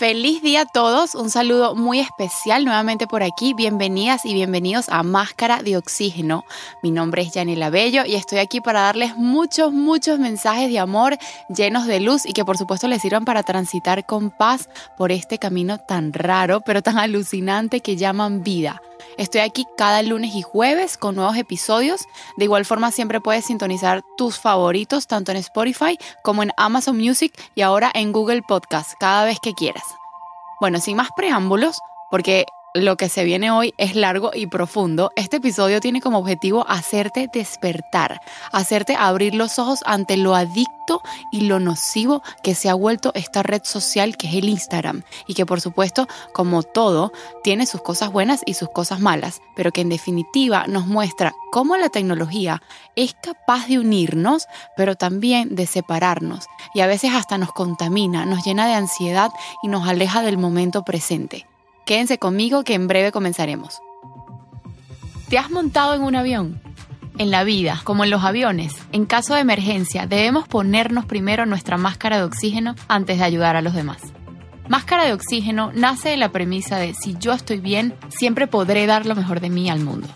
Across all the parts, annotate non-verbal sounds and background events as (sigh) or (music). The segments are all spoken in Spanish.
Feliz día a todos, un saludo muy especial nuevamente por aquí, bienvenidas y bienvenidos a Máscara de Oxígeno. Mi nombre es Yanela Bello y estoy aquí para darles muchos, muchos mensajes de amor llenos de luz y que por supuesto les sirvan para transitar con paz por este camino tan raro pero tan alucinante que llaman vida. Estoy aquí cada lunes y jueves con nuevos episodios. De igual forma siempre puedes sintonizar tus favoritos tanto en Spotify como en Amazon Music y ahora en Google Podcast cada vez que quieras. Bueno, sin más preámbulos, porque lo que se viene hoy es largo y profundo. Este episodio tiene como objetivo hacerte despertar, hacerte abrir los ojos ante lo adicto y lo nocivo que se ha vuelto esta red social que es el Instagram y que por supuesto, como todo, tiene sus cosas buenas y sus cosas malas, pero que en definitiva nos muestra cómo la tecnología es capaz de unirnos, pero también de separarnos y a veces hasta nos contamina, nos llena de ansiedad y nos aleja del momento presente. Quédense conmigo que en breve comenzaremos. ¿Te has montado en un avión? En la vida, como en los aviones, en caso de emergencia debemos ponernos primero nuestra máscara de oxígeno antes de ayudar a los demás. Máscara de oxígeno nace de la premisa de si yo estoy bien, siempre podré dar lo mejor de mí al mundo.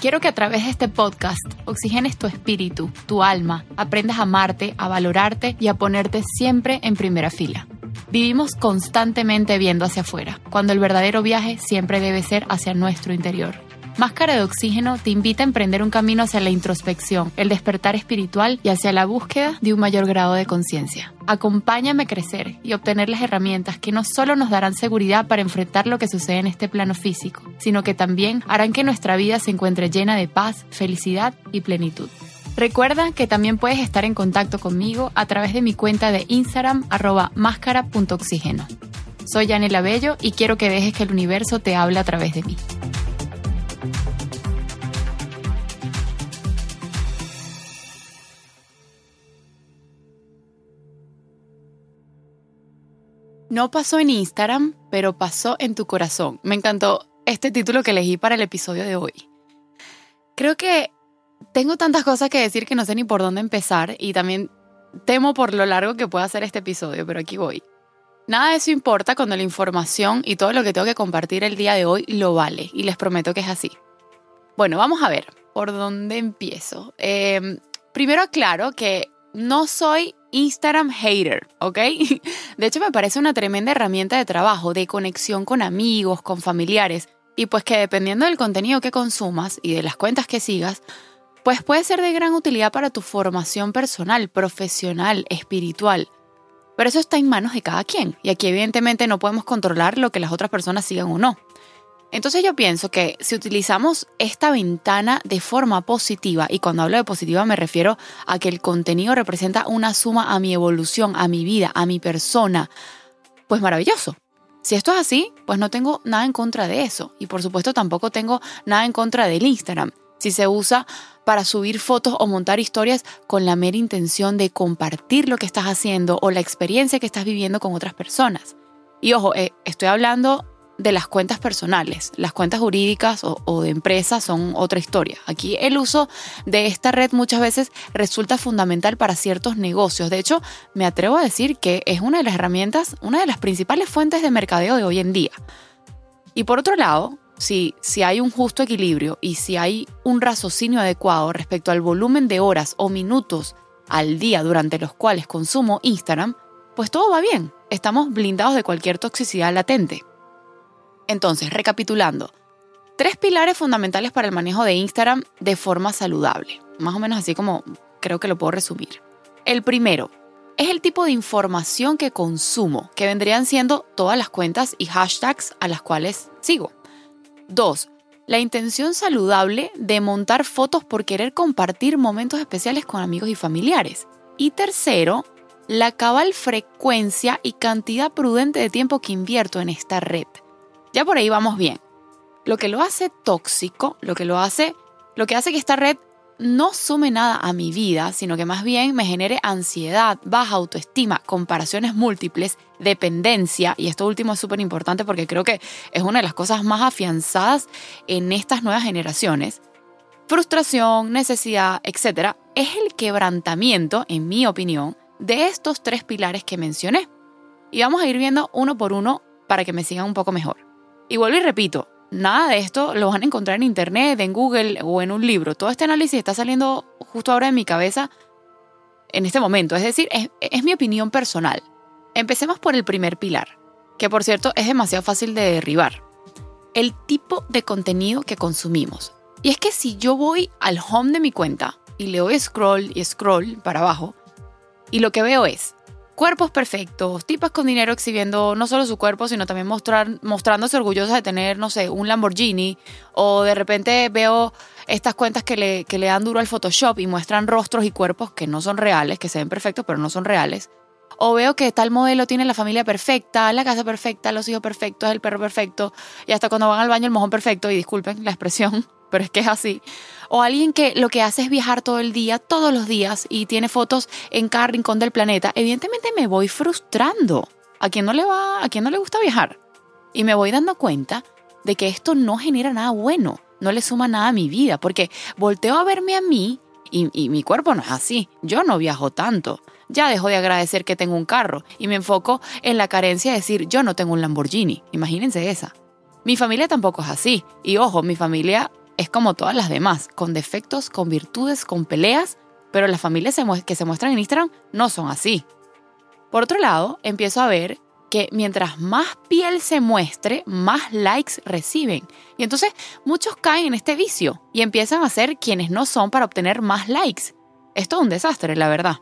Quiero que a través de este podcast oxigenes tu espíritu, tu alma, aprendas a amarte, a valorarte y a ponerte siempre en primera fila. Vivimos constantemente viendo hacia afuera, cuando el verdadero viaje siempre debe ser hacia nuestro interior. Máscara de Oxígeno te invita a emprender un camino hacia la introspección, el despertar espiritual y hacia la búsqueda de un mayor grado de conciencia. Acompáñame a crecer y obtener las herramientas que no solo nos darán seguridad para enfrentar lo que sucede en este plano físico, sino que también harán que nuestra vida se encuentre llena de paz, felicidad y plenitud. Recuerda que también puedes estar en contacto conmigo a través de mi cuenta de Instagram arroba máscara.oxígeno. Soy Yanela Bello y quiero que dejes que el universo te hable a través de mí. No pasó en Instagram, pero pasó en tu corazón. Me encantó este título que elegí para el episodio de hoy. Creo que tengo tantas cosas que decir que no sé ni por dónde empezar y también temo por lo largo que pueda ser este episodio, pero aquí voy. Nada de eso importa cuando la información y todo lo que tengo que compartir el día de hoy lo vale y les prometo que es así. Bueno, vamos a ver por dónde empiezo. Em, primero aclaro que no soy Instagram hater, ¿ok? (laughs) De hecho me parece una tremenda herramienta de trabajo, de conexión con amigos, con familiares, y pues que dependiendo del contenido que consumas y de las cuentas que sigas, pues puede ser de gran utilidad para tu formación personal, profesional, espiritual. Pero eso está en manos de cada quien y aquí evidentemente no podemos controlar lo que las otras personas sigan o no. Entonces yo pienso que si utilizamos esta ventana de forma positiva, y cuando hablo de positiva me refiero a que el contenido representa una suma a mi evolución, a mi vida, a mi persona, pues maravilloso. Si esto es así, pues no tengo nada en contra de eso. Y por supuesto tampoco tengo nada en contra del Instagram. Si se usa para subir fotos o montar historias con la mera intención de compartir lo que estás haciendo o la experiencia que estás viviendo con otras personas. Y ojo, eh, estoy hablando de las cuentas personales. Las cuentas jurídicas o, o, de empresas son otra historia. Aquí el uso de esta red muchas veces resulta fundamental para ciertos negocios. De hecho, me atrevo a decir que es una de las herramientas, una de las principales fuentes de mercadeo de hoy en día. Y por otro lado, si, si hay un justo equilibrio y si hay un raciocinio adecuado respecto al volumen de horas o minutos al día durante los cuales consumo Instagram, pues todo va bien. Estamos blindados de cualquier toxicidad latente. Entonces, recapitulando, tres pilares fundamentales para el manejo de Instagram de forma saludable. Más o menos así como creo que lo puedo resumir. El primero es el tipo de información que consumo, que vendrían siendo todas las cuentas y hashtags a las cuales sigo. Dos, la intención saludable de montar fotos por querer compartir momentos especiales con amigos y familiares. Y tercero, la cabal frecuencia y cantidad prudente de tiempo que invierto en esta red. Ya por ahí vamos bien. Lo que lo hace tóxico, lo que lo hace, lo que hace que esta red no sume nada a mi vida, sino que más bien me genere ansiedad, baja autoestima, comparaciones múltiples, dependencia, y esto último es súper importante porque creo que es una de las cosas más afianzadas en estas nuevas generaciones, frustración, necesidad, etc., es el quebrantamiento, en mi opinión, de estos tres pilares que mencioné. y vamos a ir viendo uno por uno para que me sigan un poco mejor. Y vuelvo y repito, nada de esto lo van a encontrar en internet, en Google o en un libro. Todo este análisis está saliendo justo ahora en mi cabeza en este momento. Es decir, es, mi opinión personal. Empecemos por el primer pilar, que por cierto es demasiado fácil de derribar. El tipo de contenido que consumimos. Y es que si yo voy al home de mi cuenta y le scroll y scroll para abajo, y lo que veo es cuerpos perfectos, tipas con dinero exhibiendo no solo su cuerpo, sino también mostrar, mostrándose orgullosas de tener, no sé, un Lamborghini, o de repente veo estas cuentas que le, que le dan duro al Photoshop y muestran rostros y cuerpos que no son reales, que se ven perfectos, pero no son reales. O veo que tal modelo tiene la familia perfecta, la casa perfecta, los hijos perfectos, el perro perfecto, y hasta cuando van al baño el mojón perfecto, y disculpen la expresión, (laughs) pero es que es así. O alguien que lo que hace es viajar todo el día, todos los días, y tiene fotos en cada rincón del planeta, evidentemente me voy frustrando. ¿A quién no le va, a quién no le gusta viajar? Y me voy dando cuenta de que esto no genera nada bueno, no le suma nada a mi vida, porque volteo a verme a mí y, y mi cuerpo no es así. Yo no viajo tanto. Ya dejo de agradecer que tengo un carro y me enfoco en la carencia de decir yo no tengo un Lamborghini. Imagínense esa. Mi familia tampoco es así. Y ojo, mi familia es como todas las demás, con defectos, con virtudes, con peleas, pero las familias que se muestran en Instagram no son así. Por otro lado, empiezo a ver que mientras más piel se muestre, más likes reciben. Y entonces muchos caen en este vicio y empiezan a ser quienes no son para obtener más likes. Esto es un desastre, la verdad.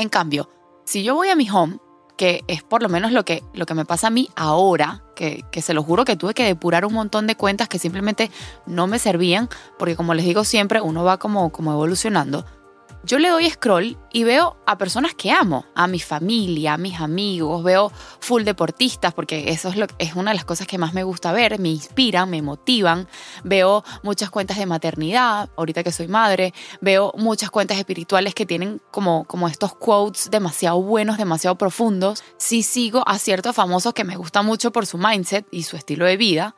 En cambio, si yo voy a mi home, que es por lo menos lo que, lo que me pasa a mí ahora, que, que, se lo juro que tuve que depurar un montón de cuentas que simplemente no me servían, porque como les digo siempre, uno va como, como evolucionando yo le doy scroll y veo a personas que amo, a mi familia, a mis amigos, veo full deportistas, porque eso es, una de las cosas que más me gusta ver, me inspiran, me motivan, veo muchas cuentas de maternidad, ahorita que soy madre, veo muchas cuentas espirituales que tienen como, como estos quotes demasiado buenos, demasiado profundos. Sí sigo a ciertos famosos que me gustan mucho por su mindset y su estilo de vida,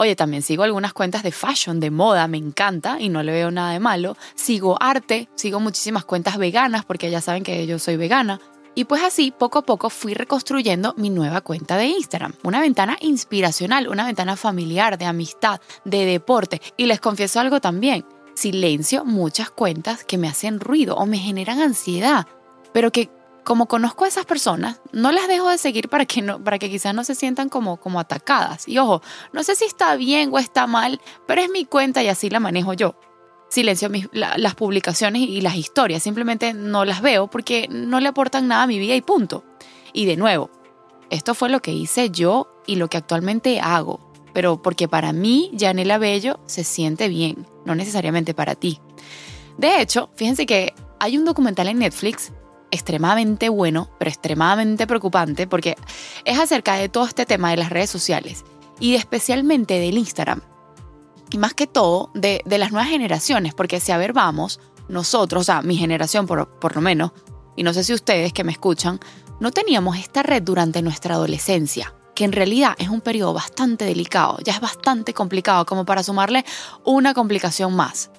Oye, también sigo algunas cuentas de fashion, de moda, me encanta y no le veo nada de malo. Sigo arte, sigo muchísimas cuentas veganas porque ya saben que yo soy vegana. Y pues así, poco a poco fui reconstruyendo mi nueva cuenta de Instagram. Una ventana inspiracional, una ventana familiar, de amistad, de deporte. Y les confieso algo también. Silencio muchas cuentas que me hacen ruido o me generan ansiedad, pero que como conozco a esas personas, no las dejo de seguir para que, no, para que quizás no se sientan como, como atacadas. Y ojo, no sé si está bien o está mal, pero es mi cuenta y así la manejo yo. Silencio las publicaciones y las historias, simplemente no las veo porque no le aportan nada a mi vida y punto. Y de nuevo, esto fue lo que hice yo y lo que actualmente hago, pero porque para mí, Janela Bello, se siente bien, no necesariamente para ti. De hecho, fíjense que hay un documental en Netflix extremadamente bueno, pero extremadamente preocupante, porque es acerca de todo este tema de las redes sociales y especialmente del Instagram. Y más que todo de, las nuevas generaciones, porque si a ver vamos, nosotros, o sea, mi generación por, por lo menos, y no sé si ustedes que me escuchan, no teníamos esta red durante nuestra adolescencia, que en realidad es un periodo bastante delicado, ya es bastante complicado como para sumarle una complicación más.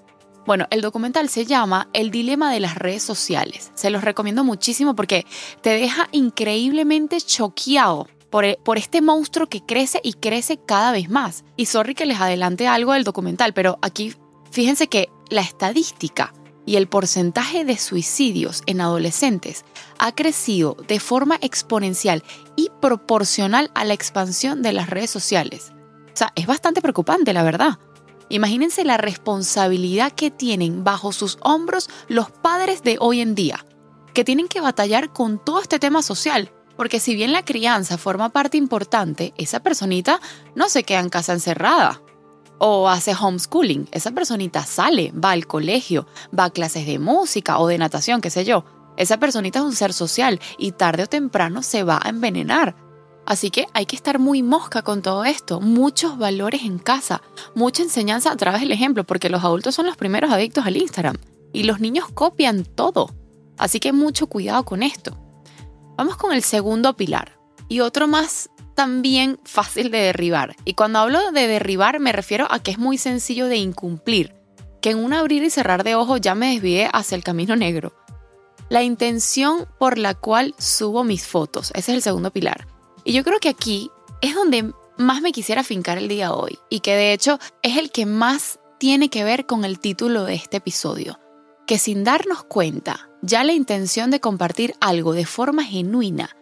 Bueno, el documental se llama El dilema de las redes sociales. Se los recomiendo muchísimo porque te deja increíblemente choqueado por, e, por, este monstruo que crece y crece cada vez más. Y sorry que les adelante algo del documental, pero aquí fíjense que la estadística y el porcentaje de suicidios en adolescentes ha crecido de forma exponencial y proporcional a la expansión de las redes sociales. O sea, es bastante preocupante, la verdad. Imagínense la responsabilidad que tienen bajo sus hombros los padres de hoy en día, que tienen que batallar con todo este tema social, porque si bien la crianza forma parte importante, esa personita no se queda en casa encerrada o hace homeschooling. Esa personita sale, va al colegio, va a clases de música o de natación, qué sé yo. Esa personita es un ser social y tarde o temprano se va a envenenar Así que hay que estar muy mosca con todo esto, muchos valores en casa, mucha enseñanza a través del ejemplo, porque los adultos son los primeros adictos al Instagram y los niños copian todo. Así que mucho cuidado con esto. Vamos con el segundo pilar y otro más también fácil de derribar. Y cuando hablo de derribar me refiero a que es muy sencillo de incumplir, que en un abrir y cerrar de ojos ya me desvié hacia el camino negro. la intención por la cual subo mis fotos. Ese es el segundo pilar. Y yo creo que aquí es donde más me quisiera fincar el día hoy y que de hecho es el que más tiene que ver con el título de este episodio. Que sin darnos cuenta, ya la intención de compartir algo de forma genuina,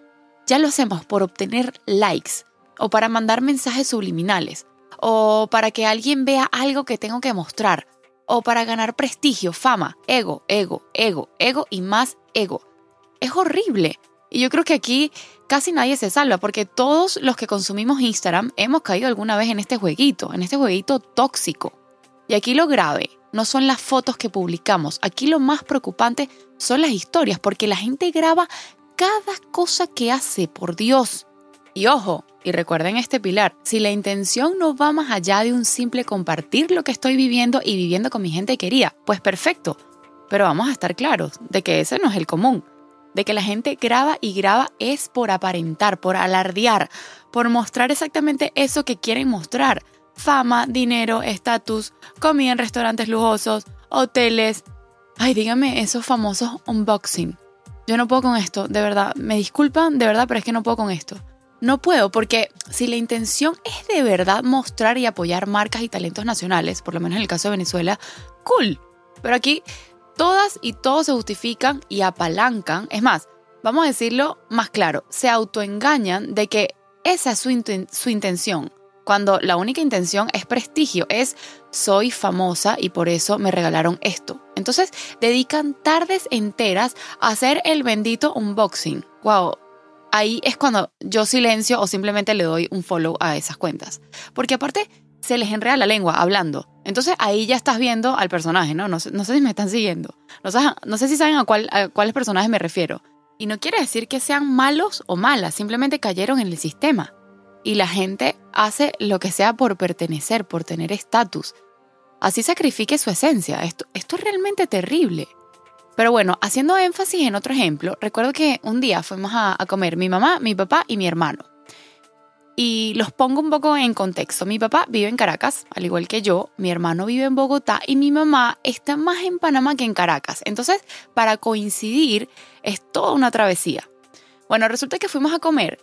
ya lo hacemos por obtener likes o para mandar mensajes subliminales o para que alguien vea algo que tengo que mostrar o para ganar prestigio, fama, ego, ego, ego, ego y más ego. Es horrible. Y yo creo que aquí casi nadie se salva porque todos los que consumimos Instagram hemos caído alguna vez en este jueguito, en este jueguito tóxico. Y aquí lo grave no son las fotos que publicamos, aquí lo más preocupante son las historias porque la gente graba cada cosa que hace, por Dios. Y ojo, y recuerden este pilar, si la intención no va más allá de un simple compartir lo que estoy viviendo y viviendo con mi gente querida, pues perfecto. Pero vamos a estar claros de que ese no es el común. De que la gente graba y graba es por aparentar, por alardear, por mostrar exactamente eso que quieren mostrar. Fama, dinero, estatus, comida en restaurantes lujosos, hoteles. Ay, dígame esos famosos unboxing. Yo no puedo con esto, de verdad. Me disculpan, de verdad, pero es que no puedo con esto. No puedo porque si la intención es de verdad mostrar y apoyar marcas y talentos nacionales, por lo menos en el caso de Venezuela, cool. Pero aquí todas y todos se justifican y apalancan. Es más, vamos a decirlo más claro, se autoengañan de que esa es su, intención, cuando la única intención es prestigio, es soy famosa y por eso me regalaron esto. Entonces dedican tardes enteras a hacer el bendito unboxing. Wow, ahí es cuando yo silencio o simplemente le doy un follow a esas cuentas. Porque aparte se les enreda la lengua hablando. Entonces ahí ya estás viendo al personaje, ¿no? No, sé, si me están siguiendo. No, no sé si saben a, cuál, a cuáles personajes me refiero. Y no quiere decir que sean malos o malas, simplemente cayeron en el sistema. Y la gente hace lo que sea por pertenecer, por tener estatus. Así sacrifique su esencia. Esto, esto es realmente terrible. Pero bueno, haciendo énfasis en otro ejemplo, recuerdo que un día fuimos a, comer mi mamá, mi papá y mi hermano. Y los pongo un poco en contexto. Mi papá vive en Caracas, al igual que yo. Mi hermano vive en Bogotá y mi mamá está más en Panamá que en Caracas. Entonces, para coincidir, es toda una travesía. Bueno, resulta que fuimos a comer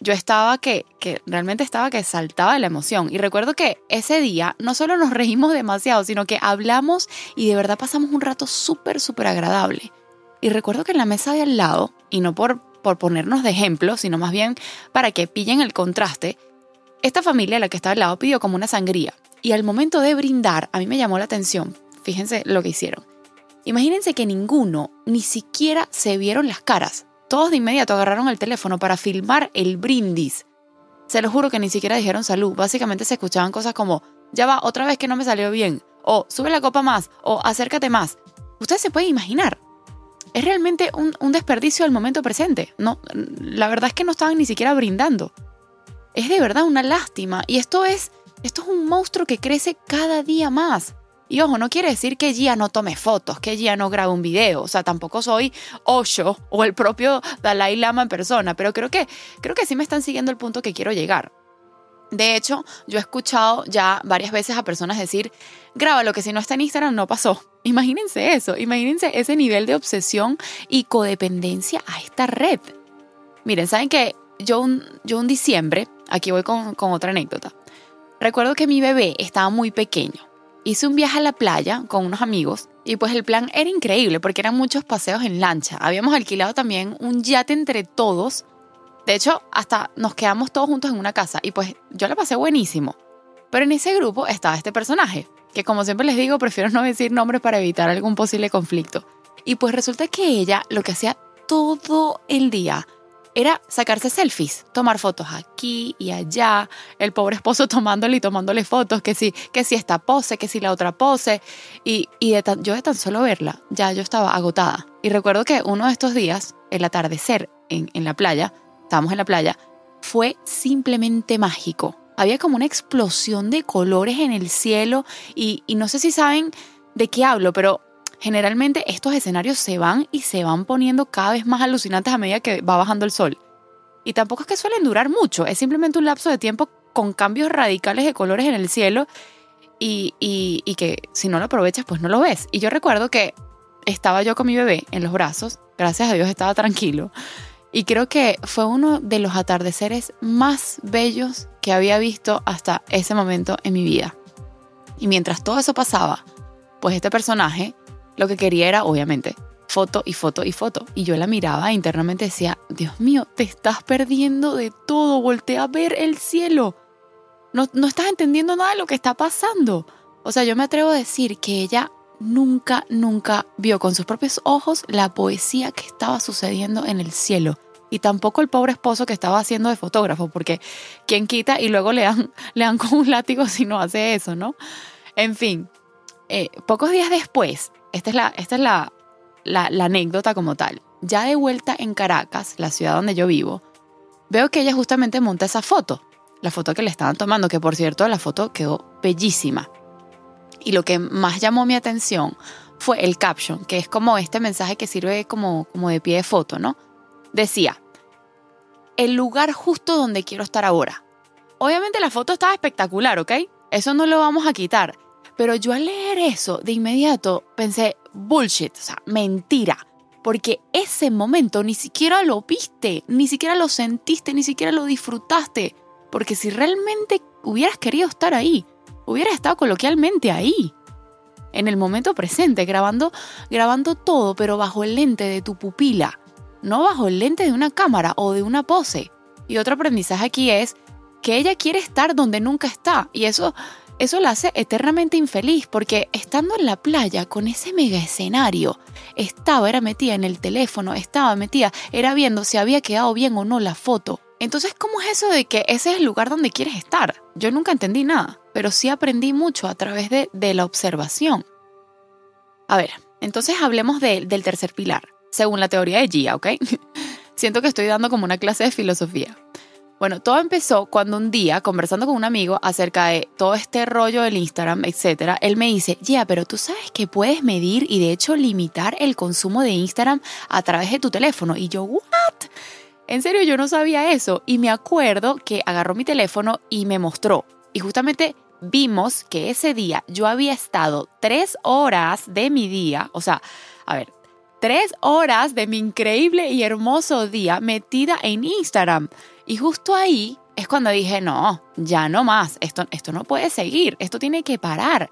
yo estaba que, que realmente estaba que saltaba de la emoción. Y recuerdo que ese día no solo nos reímos demasiado, sino que hablamos y de verdad pasamos un rato súper, súper agradable. Y recuerdo que en la mesa de al lado, y no por, por ponernos de ejemplo, sino más bien para que pillen el contraste, esta familia, la que estaba al lado, pidió como una sangría. Y al momento de brindar, a mí me llamó la atención. Fíjense lo que hicieron. Imagínense que ninguno ni siquiera se vieron las caras. Todos de inmediato agarraron el teléfono para filmar el brindis. Se lo juro que ni siquiera dijeron salud. Básicamente se escuchaban cosas como, ya va, otra vez que no me salió bien. O sube la copa más. O acércate más. Ustedes se pueden imaginar. Es realmente un, un desperdicio al momento presente. No, la verdad es que no estaban ni siquiera brindando. Es de verdad una lástima. Y esto es, esto es un monstruo que crece cada día más. Y ojo, no quiere decir que Gia no tome fotos, que Gia no grabe un video. O sea, tampoco soy Osho o el propio Dalai Lama en persona, pero creo que, creo que sí me están siguiendo el punto que quiero llegar. De hecho, yo he escuchado ya varias veces a personas decir, lo que si no está en Instagram no pasó. Imagínense eso, imagínense ese nivel de obsesión y codependencia a esta red. Miren, ¿saben que yo un, yo un diciembre, aquí voy con, con otra anécdota, recuerdo que mi bebé estaba muy pequeño hice un viaje a la playa con unos amigos y pues el plan era increíble porque eran muchos paseos en lancha. Habíamos alquilado también un yate entre todos. De hecho, hasta nos quedamos todos juntos en una casa y pues yo la pasé buenísimo. Pero en ese grupo estaba este personaje, que como siempre les digo, prefiero no decir nombres para evitar algún posible conflicto. Y pues resulta que ella lo que hacía todo el día era sacarse selfies, tomar fotos aquí y allá, el pobre esposo (laughs) tomándole y tomándole fotos, que si, que si esta pose, que si la otra pose, y, y yo de tan solo verla, ya yo estaba agotada. Y recuerdo que uno de estos días, el atardecer en, en la playa, estábamos en la playa, fue simplemente mágico. Había como una explosión de colores en el cielo y, no sé si saben de qué hablo, pero generalmente estos escenarios se van y se van poniendo cada vez más alucinantes a medida que va bajando el sol. Y tampoco es que suelen durar mucho, es simplemente un lapso de tiempo con cambios radicales de colores en el cielo y, y, que si no lo aprovechas pues no lo ves. Y yo recuerdo que estaba yo con mi bebé en los brazos gracias a Dios estaba tranquilo. Y creo que fue uno de los atardeceres más bellos que había visto hasta ese momento en mi vida. Y mientras todo eso pasaba, pues este personaje lo que quería era, obviamente, foto y foto y foto. Y yo la miraba e internamente decía, Dios mío, te estás perdiendo de todo, voltea a ver el cielo. No, no estás entendiendo nada de lo que está pasando. O sea, yo me atrevo a decir que ella nunca, nunca vio con sus propios ojos la poesía que estaba sucediendo en el cielo. Y tampoco el pobre esposo que estaba haciendo de fotógrafo, porque quien quita y luego le dan, (laughs) le dan con un látigo si no hace eso, ¿no? En fin, eh, pocos días después, esta es, la, esta es la, la, la anécdota como tal, ya de vuelta en Caracas, la ciudad donde yo vivo, veo que ella justamente monta esa foto, la foto que le estaban tomando, que por cierto la foto quedó bellísima. Y lo que más llamó mi atención fue el caption, que es como este mensaje que sirve como, como de pie de foto, ¿no? Decía, el lugar justo donde quiero estar ahora. Obviamente la foto estaba espectacular, ¿ok? Eso no lo vamos a quitar. Pero yo al leer eso de inmediato pensé, bullshit, o sea, mentira. Porque ese momento ni siquiera lo viste, ni siquiera lo sentiste, ni siquiera lo disfrutaste. Porque si realmente hubieras querido estar ahí, hubieras estado coloquialmente ahí, en el momento presente, grabando, grabando todo, pero bajo el lente de tu pupila, no bajo el lente de una cámara o de una pose. Y otro aprendizaje aquí es que ella quiere estar donde nunca está. Y eso, eso la hace eternamente infeliz porque estando en la playa con ese mega escenario, estaba, era metida en el teléfono, estaba metida, era viendo si había quedado bien o no la foto. Entonces, ¿cómo es eso de que ese es el lugar donde quieres estar? Yo nunca entendí nada, pero sí aprendí mucho a través de, la observación. A ver, entonces hablemos del tercer pilar, según la teoría de Gia, ¿ok? (laughs) Siento que estoy dando como una clase de filosofía. Bueno, todo empezó cuando un día, conversando con un amigo acerca de todo este rollo del Instagram, etc., él me dice, Gia, pero tú sabes que puedes medir y de hecho limitar el consumo de Instagram a través de tu teléfono. Y yo, ¿what? En serio, yo no sabía eso y me acuerdo que agarró mi teléfono y me mostró. Y justamente vimos que ese día yo había estado tres horas de mi día, o sea, a ver, tres horas de mi increíble y hermoso día metida en Instagram. Y justo ahí es cuando dije, no, ya no más, esto, esto no puede seguir, esto tiene que parar.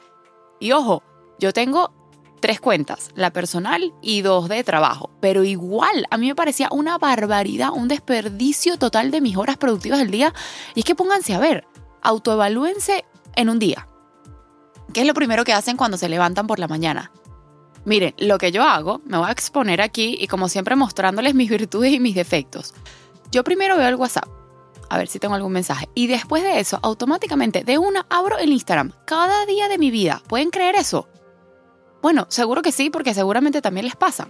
Y ojo, yo tengo tres cuentas, la personal y dos de trabajo. Pero igual, a mí me parecía una barbaridad, un desperdicio total de mis horas productivas del día. Y es que pónganse a ver, autoevalúense en un día. ¿Qué es lo primero que hacen cuando se levantan por la mañana? Miren, lo que yo hago, me voy a exponer aquí y como siempre mostrándoles mis virtudes y mis defectos. Yo primero veo el WhatsApp, a ver si tengo algún mensaje. Y después de eso, automáticamente, de una, abro el Instagram. Cada día de mi vida. ¿Pueden creer eso? Bueno, seguro que sí, porque seguramente también les pasa.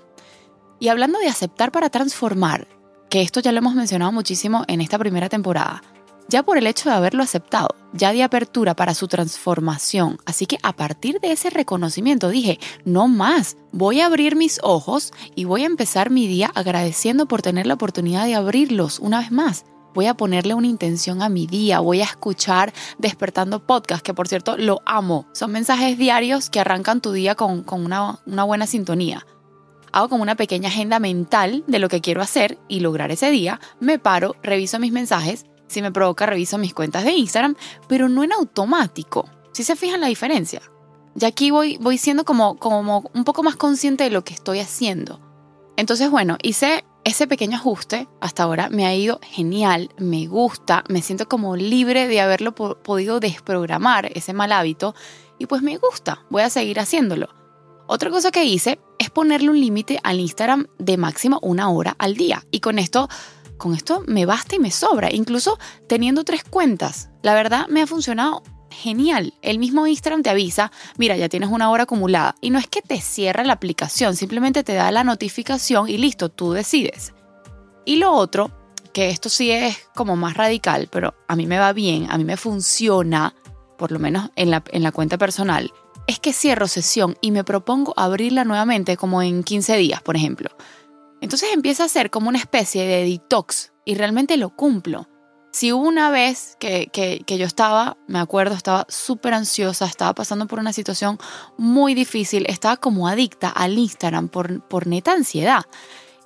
Y hablando de aceptar para transformar, que esto ya lo hemos mencionado muchísimo en esta primera temporada, ya por el hecho de haberlo aceptado, ya di apertura para su transformación. Así que a partir de ese reconocimiento dije, no más, voy a abrir mis ojos y voy a empezar mi día agradeciendo por tener la oportunidad de abrirlos una vez más voy a ponerle una intención a mi día, voy a escuchar Despertando Podcast, que por cierto lo amo. Son mensajes diarios que arrancan tu día con, una, una buena sintonía. Hago como una pequeña agenda mental de lo que quiero hacer y lograr ese día. Me paro, reviso mis mensajes. Si me provoca, reviso mis cuentas de Instagram, pero no en automático. Si se fijan la diferencia. Ya aquí voy, voy siendo como, como un poco más consciente de lo que estoy haciendo. Entonces, bueno, hice ese pequeño ajuste hasta ahora me ha ido genial, me gusta, me siento como libre de haberlo podido desprogramar, ese mal hábito, y pues me gusta, voy a seguir haciéndolo. Otra cosa que hice es ponerle un límite al Instagram de máximo una hora al día, y con esto, con esto me basta y me sobra, incluso teniendo tres cuentas. La verdad me ha funcionado genial. El mismo Instagram te avisa, mira, ya tienes una hora acumulada. Y no es que te cierre la aplicación, simplemente te da la notificación y listo, tú decides. Y lo otro, que esto sí es como más radical, pero a mí me va bien, a mí me funciona, por lo menos en la, en la cuenta personal, es que cierro sesión y me propongo abrirla nuevamente como en 15 días, por ejemplo. Entonces empieza a ser como una especie de detox y realmente lo cumplo. Si una vez que, que, yo estaba, me acuerdo, estaba súper ansiosa, estaba pasando por una situación muy difícil, estaba como adicta al Instagram por, por neta ansiedad.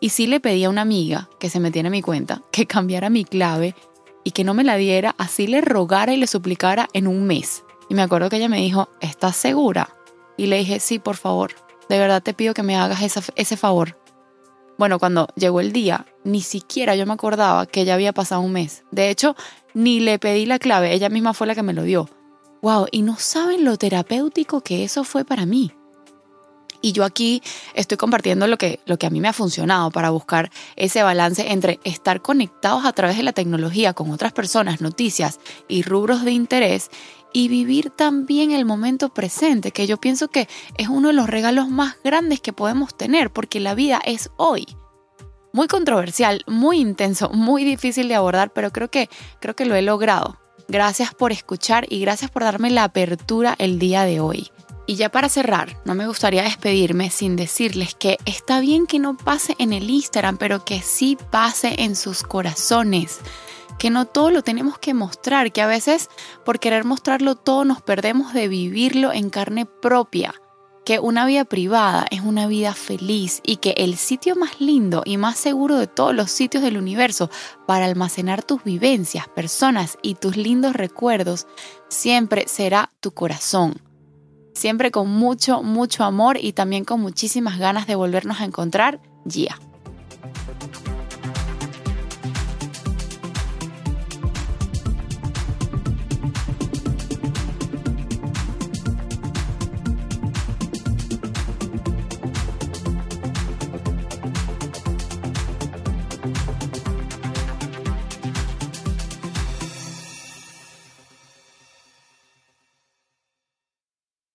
Y sí le pedí a una amiga que se metiera en mi cuenta, que (laughs) cambiara mi clave y que no me la diera, así le rogara y le suplicara en un mes. Y me acuerdo que ella me dijo, ¿estás segura? Y le dije, sí, por favor, de verdad te pido que me hagas ese favor. Bueno, cuando llegó el día, ni siquiera yo me acordaba que ya había pasado un mes. De hecho, ni le pedí la clave, ella misma fue la que me lo dio. Wow, y no saben lo terapéutico que eso fue para mí. Y yo aquí estoy compartiendo lo que, lo que a mí me ha funcionado para buscar ese balance entre estar conectados a través de la tecnología con otras personas, noticias y rubros de interés y vivir también el momento presente, que yo pienso que es uno de los regalos más grandes que podemos tener, porque la vida es hoy. Muy controversial, muy intenso, muy difícil de abordar, pero creo que, creo que lo he logrado. Gracias por escuchar y gracias por darme la apertura el día de hoy. Y ya para cerrar, no me gustaría despedirme sin decirles que está bien que no pase en el Instagram, pero que sí pase en sus corazones. Que no todo lo tenemos que mostrar, que a veces por querer mostrarlo todo nos perdemos de vivirlo en carne propia. Que una vida privada es una vida feliz y que el sitio más lindo y más seguro de todos los sitios del universo para almacenar tus vivencias, personas y tus lindos recuerdos siempre será tu corazón siempre con mucho, mucho amor y también con muchísimas ganas de volvernos a encontrar. Gia.